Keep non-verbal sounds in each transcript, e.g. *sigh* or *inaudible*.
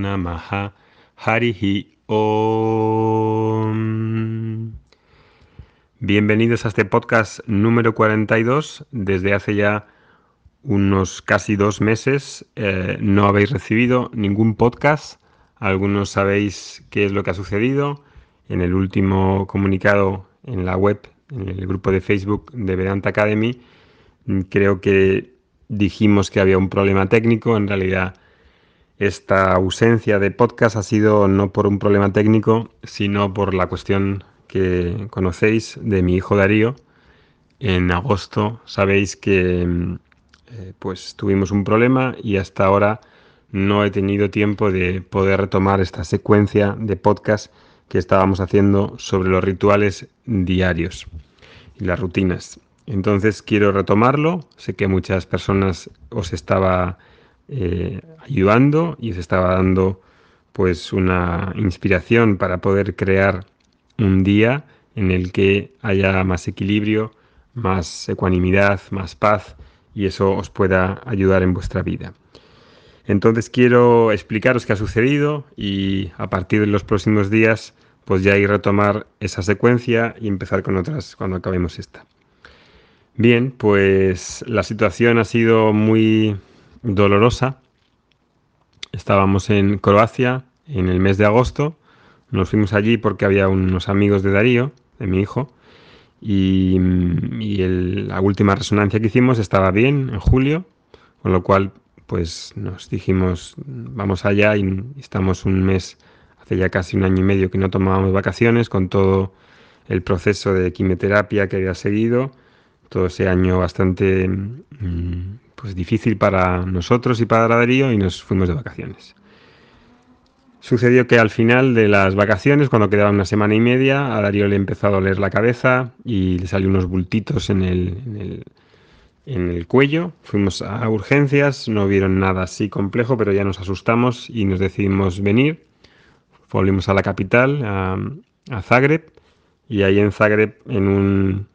Namaha Harihi Om. Bienvenidos a este podcast número 42. Desde hace ya unos casi dos meses eh, no habéis recibido ningún podcast. Algunos sabéis qué es lo que ha sucedido. En el último comunicado en la web, en el grupo de Facebook de Vedanta Academy, creo que dijimos que había un problema técnico. En realidad, esta ausencia de podcast ha sido no por un problema técnico, sino por la cuestión que conocéis de mi hijo Darío. En agosto sabéis que eh, pues tuvimos un problema y hasta ahora no he tenido tiempo de poder retomar esta secuencia de podcast que estábamos haciendo sobre los rituales diarios y las rutinas. Entonces quiero retomarlo. Sé que muchas personas os estaba eh, ayudando y os estaba dando pues una inspiración para poder crear un día en el que haya más equilibrio, más ecuanimidad, más paz y eso os pueda ayudar en vuestra vida. Entonces quiero explicaros qué ha sucedido y a partir de los próximos días pues ya ir retomar esa secuencia y empezar con otras cuando acabemos esta. Bien, pues la situación ha sido muy dolorosa. Estábamos en Croacia en el mes de agosto. Nos fuimos allí porque había unos amigos de Darío, de mi hijo, y, la última resonancia que hicimos estaba bien en julio, con lo cual pues nos dijimos vamos allá y estamos un mes, hace ya casi un año y medio que no tomábamos vacaciones con todo el proceso de quimioterapia que había seguido todo ese año bastante mm, pues difícil para nosotros y para Darío y nos fuimos de vacaciones. Sucedió que al final de las vacaciones, cuando quedaba una semana y media, a Darío le empezó a doler la cabeza y le salió unos bultitos en el, en el, cuello. Fuimos a urgencias, no vieron nada así complejo, pero ya nos asustamos y nos decidimos venir. Volvimos a la capital, a, a Zagreb, y ahí en Zagreb, en un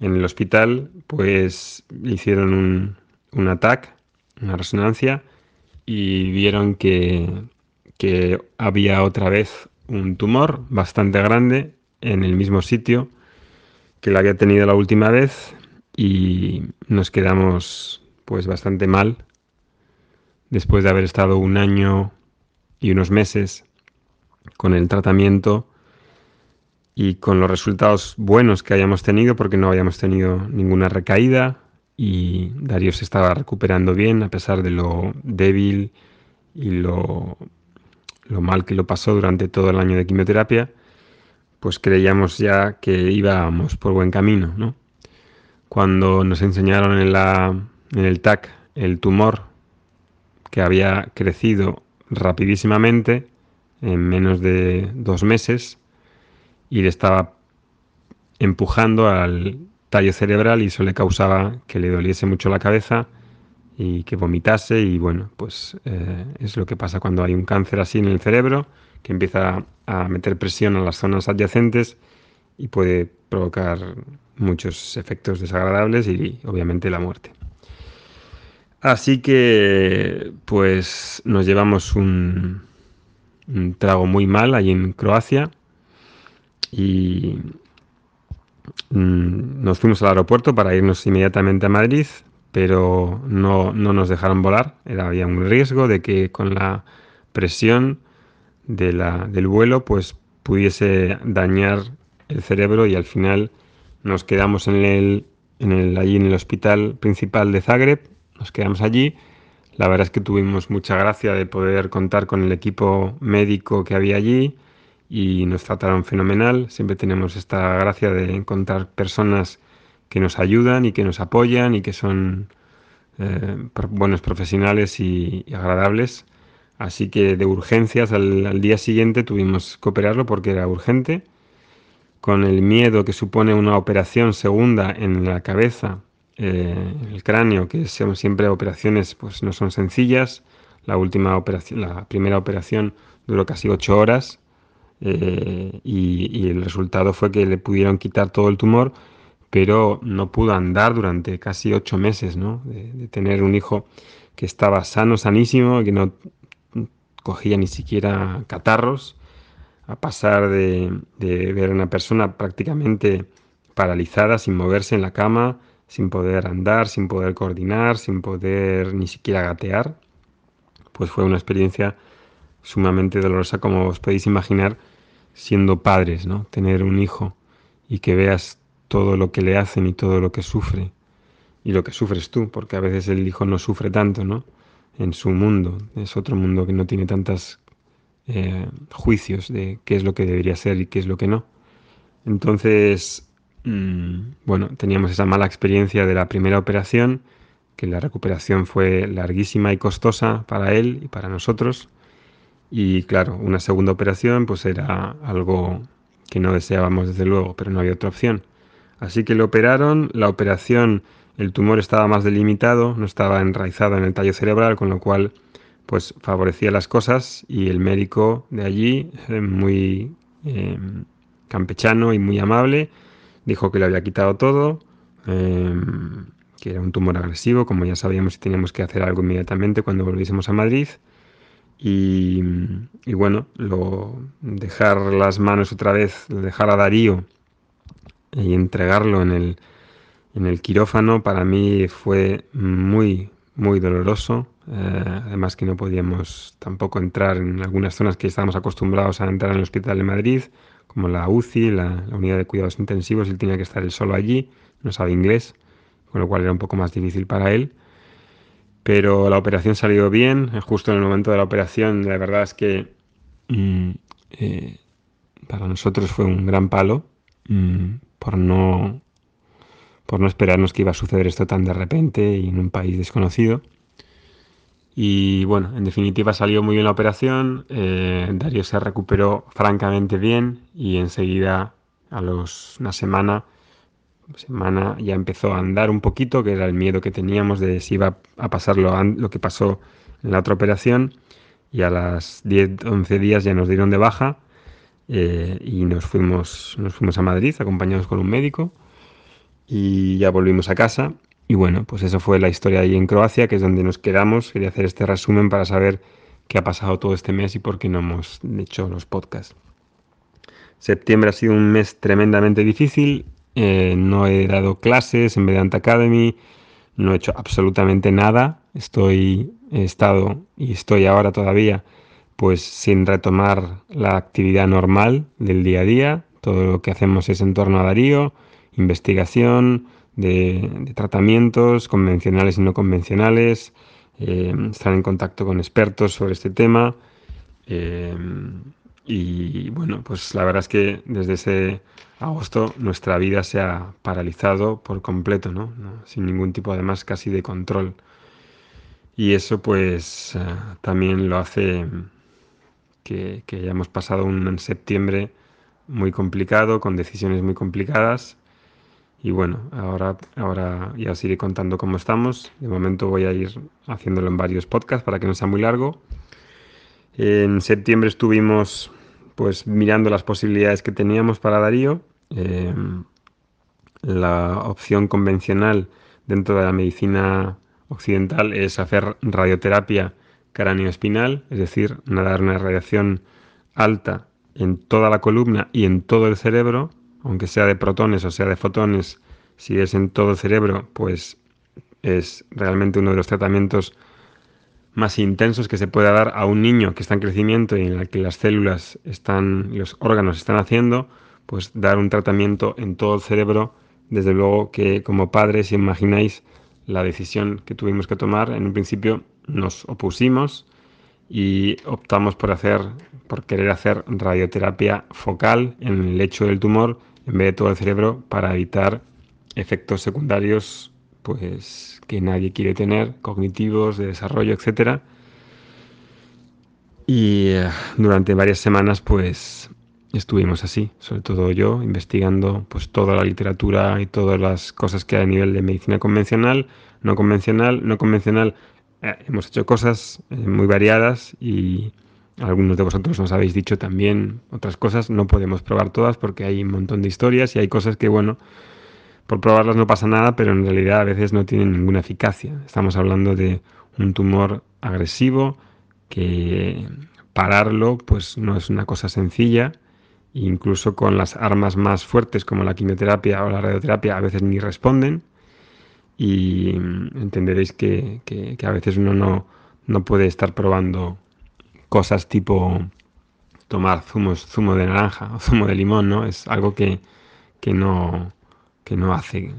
en el hospital, pues hicieron un, un ataque, una resonancia, y vieron que, que había otra vez un tumor bastante grande en el mismo sitio que lo había tenido la última vez y nos quedamos pues bastante mal después de haber estado un año y unos meses con el tratamiento y con los resultados buenos que hayamos tenido, porque no habíamos tenido ninguna recaída y Darío se estaba recuperando bien a pesar de lo débil y lo, lo mal que lo pasó durante todo el año de quimioterapia, pues creíamos ya que íbamos por buen camino, ¿no? Cuando nos enseñaron en, la, en el TAC el tumor que había crecido rapidísimamente en menos de dos meses, y le estaba empujando al tallo cerebral y eso le causaba que le doliese mucho la cabeza y que vomitase y bueno, pues eh, es lo que pasa cuando hay un cáncer así en el cerebro que empieza a meter presión a las zonas adyacentes y puede provocar muchos efectos desagradables y obviamente la muerte. Así que pues nos llevamos un, trago muy mal allí en Croacia y nos fuimos al aeropuerto para irnos inmediatamente a Madrid, pero no, nos dejaron volar. Había un riesgo de que con la presión de la, del vuelo pues pudiese dañar el cerebro y al final nos quedamos en el, en el, allí en el hospital principal de Zagreb, nos quedamos allí. La verdad es que tuvimos mucha gracia de poder contar con el equipo médico que había allí, y nos trataron fenomenal. Siempre tenemos esta gracia de encontrar personas que nos ayudan y que nos apoyan y que son eh, buenos profesionales y, agradables. Así que de urgencias al, día siguiente tuvimos que operarlo porque era urgente. Con el miedo que supone una operación segunda en la cabeza, eh, el cráneo, que son siempre operaciones pues no son sencillas. La última operación, la primera operación duró casi ocho horas eh, y, el resultado fue que le pudieron quitar todo el tumor, pero no pudo andar durante casi ocho meses, ¿no? De, tener un hijo que estaba sano, sanísimo, que no cogía ni siquiera catarros, a pasar de, de ver una persona prácticamente paralizada, sin moverse en la cama, sin poder andar, sin poder coordinar, sin poder ni siquiera gatear, pues fue una experiencia sumamente dolorosa, como os podéis imaginar, siendo padres, ¿no? Tener un hijo y que veas todo lo que le hacen y todo lo que sufre y lo que sufres tú, porque a veces el hijo no sufre tanto, ¿no? En su mundo, es otro mundo que no tiene tantos eh, juicios de qué es lo que debería ser y qué es lo que no. Entonces, mm, bueno, teníamos esa mala experiencia de la primera operación, que la recuperación fue larguísima y costosa para él y para nosotros. Y claro, una segunda operación pues era algo que no deseábamos desde luego, pero no había otra opción. Así que lo operaron, la operación, el tumor estaba más delimitado, no estaba enraizado en el tallo cerebral, con lo cual pues favorecía las cosas y el médico de allí, eh, muy em, campechano y muy amable, dijo que le había quitado todo, em, que era un tumor agresivo, como ya sabíamos y teníamos que hacer algo inmediatamente cuando volviésemos a Madrid. Y, bueno, lo, dejar las manos otra vez, dejar a Darío y entregarlo en el, en el quirófano para mí fue muy, muy doloroso. Eh, además que no podíamos tampoco entrar en algunas zonas que estábamos acostumbrados a entrar en el hospital de Madrid, como la UCI, la, la unidad de cuidados intensivos, él tenía que estar él solo allí, no sabe inglés, con lo cual era un poco más difícil para él. Pero la operación salió bien, justo en el momento de la operación, la verdad es que mm, eh, para nosotros fue un gran palo mm, por, no, por no esperarnos que iba a suceder esto tan de repente y en un país desconocido. Y bueno, en definitiva salió muy bien la operación, eh, Darío se recuperó francamente bien y enseguida, a los, una semana, semana ya empezó a andar un poquito, que era el miedo que teníamos de si iba a pasar lo, lo que pasó en la otra operación. Y a las 10, 11 días ya nos dieron de baja eh, y nos fuimos, nos fuimos a Madrid acompañados con un médico y ya volvimos a casa. Y bueno, pues eso fue la historia ahí en Croacia, que es donde nos quedamos. Quería hacer este resumen para saber qué ha pasado todo este mes y por qué no hemos hecho los podcasts. Septiembre ha sido un mes tremendamente difícil. Eh, no he dado clases en Vedanta Academy, no he hecho absolutamente nada. Estoy, he estado y estoy ahora todavía pues sin retomar la actividad normal del día a día. Todo lo que hacemos es en torno a Darío, investigación de, tratamientos convencionales y no convencionales, eh, estar en contacto con expertos sobre este tema. Eh, y bueno, pues la verdad es que desde ese agosto nuestra vida se ha paralizado por completo, ¿no? Sin ningún tipo además casi de control. Y eso pues eh, también lo hace que, que, hayamos pasado un septiembre muy complicado, con decisiones muy complicadas. Y bueno, ahora, ahora ya os iré contando cómo estamos. De momento voy a ir haciéndolo en varios podcasts para que no sea muy largo. En septiembre estuvimos pues mirando las posibilidades que teníamos para Darío. Em, la opción convencional dentro de la medicina occidental es hacer radioterapia cráneo-espinal, es decir, dar una radiación alta en toda la columna y en todo el cerebro, aunque sea de protones o sea de fotones, si es en todo el cerebro, pues es realmente uno de los tratamientos más intensos que se pueda dar a un niño que está en crecimiento y en el que las células están, los órganos están haciendo, pues dar un tratamiento en todo el cerebro, desde luego que como padres, si imagináis la decisión que tuvimos que tomar, en un principio nos opusimos y optamos por hacer, por querer hacer radioterapia focal en el lecho del tumor en vez de todo el cerebro para evitar efectos secundarios pues que nadie quiere tener, cognitivos, de desarrollo, etcétera. Y eh, durante varias semanas pues estuvimos así, sobre todo yo, investigando pues toda la literatura y todas las cosas que hay a nivel de medicina convencional, no convencional, no convencional. Eh, hemos hecho cosas eh, muy variadas y algunos de vosotros nos habéis dicho también otras cosas. No podemos probar todas porque hay un montón de historias y hay cosas que, bueno, por probarlas no pasa nada, pero en realidad a veces no tienen ninguna eficacia. Estamos hablando de un tumor agresivo que pararlo pues no es una cosa sencilla. Incluso con las armas más fuertes como la quimioterapia o la radioterapia a veces ni responden. Y entenderéis que, a veces uno no, no puede estar probando cosas tipo tomar zumos, zumo de naranja o *laughs* zumo de limón, ¿no? Es algo que, que, no, que no, hace,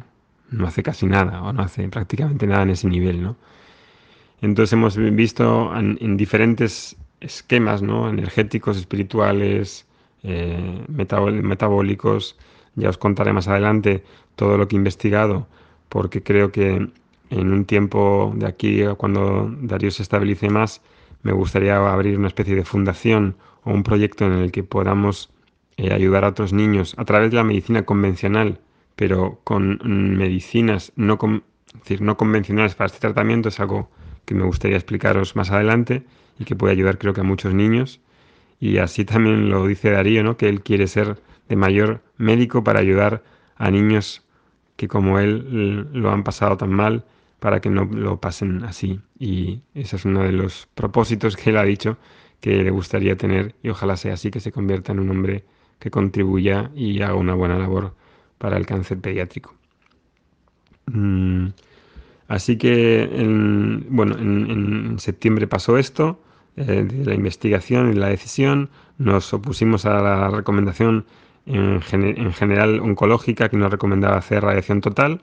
no hace casi nada o no hace prácticamente nada en ese nivel, ¿no? Entonces hemos visto en, diferentes esquemas, ¿no? Energéticos, espirituales, eh, metabólicos. Ya os contaré más adelante todo lo que he investigado, porque creo que en un tiempo de aquí, cuando Darío se estabilice más, me gustaría abrir una especie de fundación o un proyecto en el que podamos eh, ayudar a otros niños a través de la medicina convencional, pero con medicinas no, decir, no convencionales para este tratamiento, es algo que me gustaría explicaros más adelante y que puede ayudar creo que a muchos niños. Y así también lo dice Darío, ¿no? que él quiere ser de mayor médico para ayudar a niños que como él lo han pasado tan mal para que no lo pasen así. Y ese es uno de los propósitos que él ha dicho que le gustaría tener y ojalá sea así, que se convierta en un hombre que contribuya y haga una buena labor para el cáncer pediátrico. Mm, así que, en, bueno, en, septiembre pasó esto, eh, la investigación y la decisión, nos opusimos a la recomendación en, en general oncológica que nos recomendaba hacer radiación total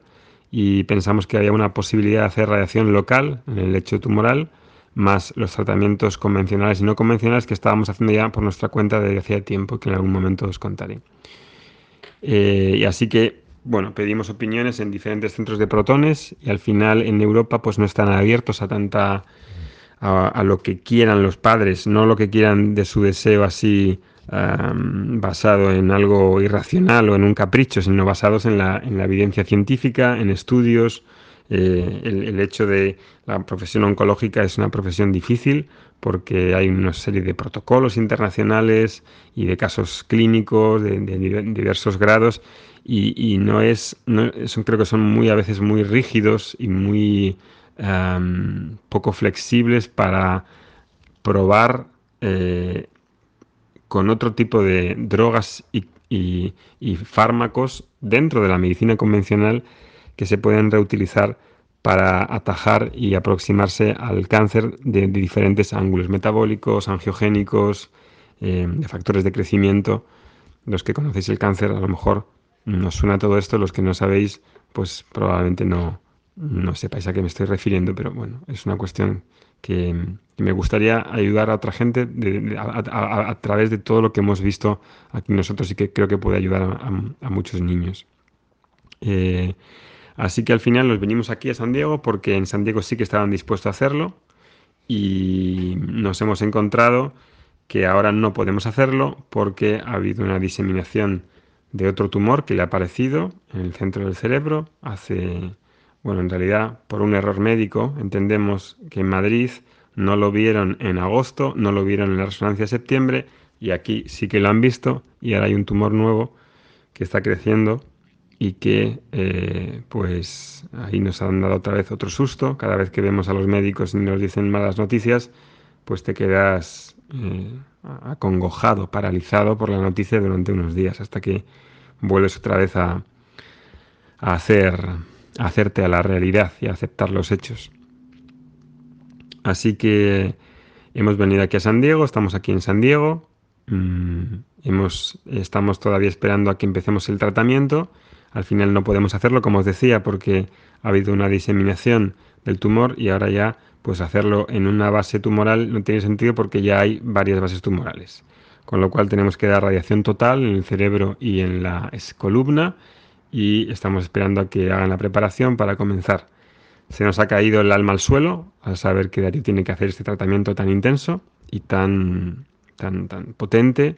y pensamos que había una posibilidad de hacer radiación local en el lecho tumoral, más los tratamientos convencionales y no convencionales que estábamos haciendo ya por nuestra cuenta desde hacía tiempo, que en algún momento os contaré. Eh, y así que, bueno, pedimos opiniones en diferentes centros de protones y al final en Europa pues no están abiertos a tanta... a lo que quieran los padres, no lo que quieran de su deseo así basado en algo irracional o en un capricho, sino basados en la, en la evidencia científica, en estudios. Eh, el, hecho de la profesión oncológica es una profesión difícil porque hay una serie de protocolos internacionales y de casos clínicos de, diversos grados y, no es, no, creo que son muy a veces muy rígidos y muy poco flexibles para probar eh, con otro tipo de drogas y, fármacos dentro de la medicina convencional que se pueden reutilizar para atajar y aproximarse al cáncer de, diferentes ángulos metabólicos, angiogénicos, eh, de factores de crecimiento. Los que conocéis el cáncer, a lo mejor nos suena todo esto, los que no sabéis, pues probablemente no, no sepáis a qué me estoy refiriendo, pero bueno, es una cuestión que, me gustaría ayudar a otra gente a, través de todo lo que hemos visto aquí nosotros y que creo que puede ayudar a, muchos niños. Eh, así que al final nos venimos aquí a San Diego porque en San Diego sí que estaban dispuestos a hacerlo y nos hemos encontrado que ahora no podemos hacerlo porque ha habido una diseminación de otro tumor que le ha aparecido en el centro del cerebro hace bueno, en realidad, por un error médico, entendemos que en Madrid no lo vieron en agosto, no lo vieron en la resonancia de septiembre, y aquí sí que lo han visto, y ahora hay un tumor nuevo que está creciendo y que eh, pues ahí nos han dado otra vez otro susto. Cada vez que vemos a los médicos y nos dicen malas noticias, pues te quedas eh, acongojado, paralizado por la noticia durante unos días, hasta que vuelves otra vez a, a hacer hacerte a la realidad y aceptar los hechos. Así que hemos venido aquí a San Diego, estamos aquí en San Diego, mm, hemos, estamos todavía esperando a que empecemos el tratamiento. Al final no podemos hacerlo, como os decía, porque ha habido una diseminación del tumor y ahora ya pues hacerlo en una base tumoral no tiene sentido porque ya hay varias bases tumorales. Con lo cual tenemos que dar radiación total en el cerebro y en la columna y estamos esperando a que hagan la preparación para comenzar. Se nos ha caído el alma al suelo al saber que Darío tiene que hacer este tratamiento tan intenso y tan, tan, tan potente,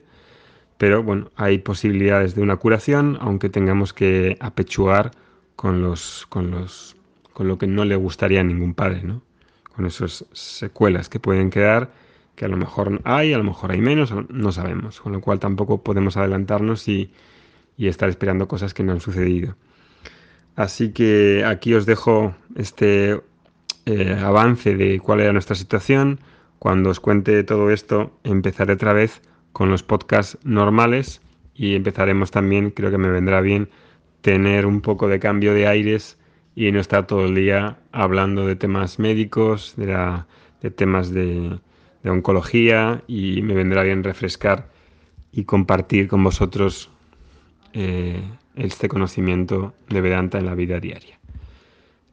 pero bueno, hay posibilidades de una curación, aunque tengamos que apechugar con, los, con, los, con lo que no le gustaría a ningún padre, ¿no? con esas secuelas que pueden quedar, que a lo mejor hay, a lo mejor hay menos, no sabemos, con lo cual tampoco podemos adelantarnos y y estar esperando cosas que no han sucedido. Así que aquí os dejo este eh, avance de cuál era nuestra situación. cuando os cuente todo esto, empezaré otra vez con los podcasts normales y empezaremos también, creo que me vendrá bien, tener un poco de cambio de aires y no estar todo el día hablando de temas médicos, de, temas de, oncología y me vendrá bien refrescar y compartir con vosotros eh, este conocimiento de Vedanta en la vida diaria.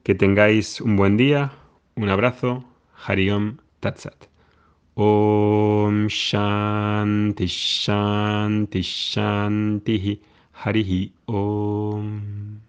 Que tengáis un buen día, un abrazo, Hariom Tatsat. Om Shanti Shanti Shanti Harihi Om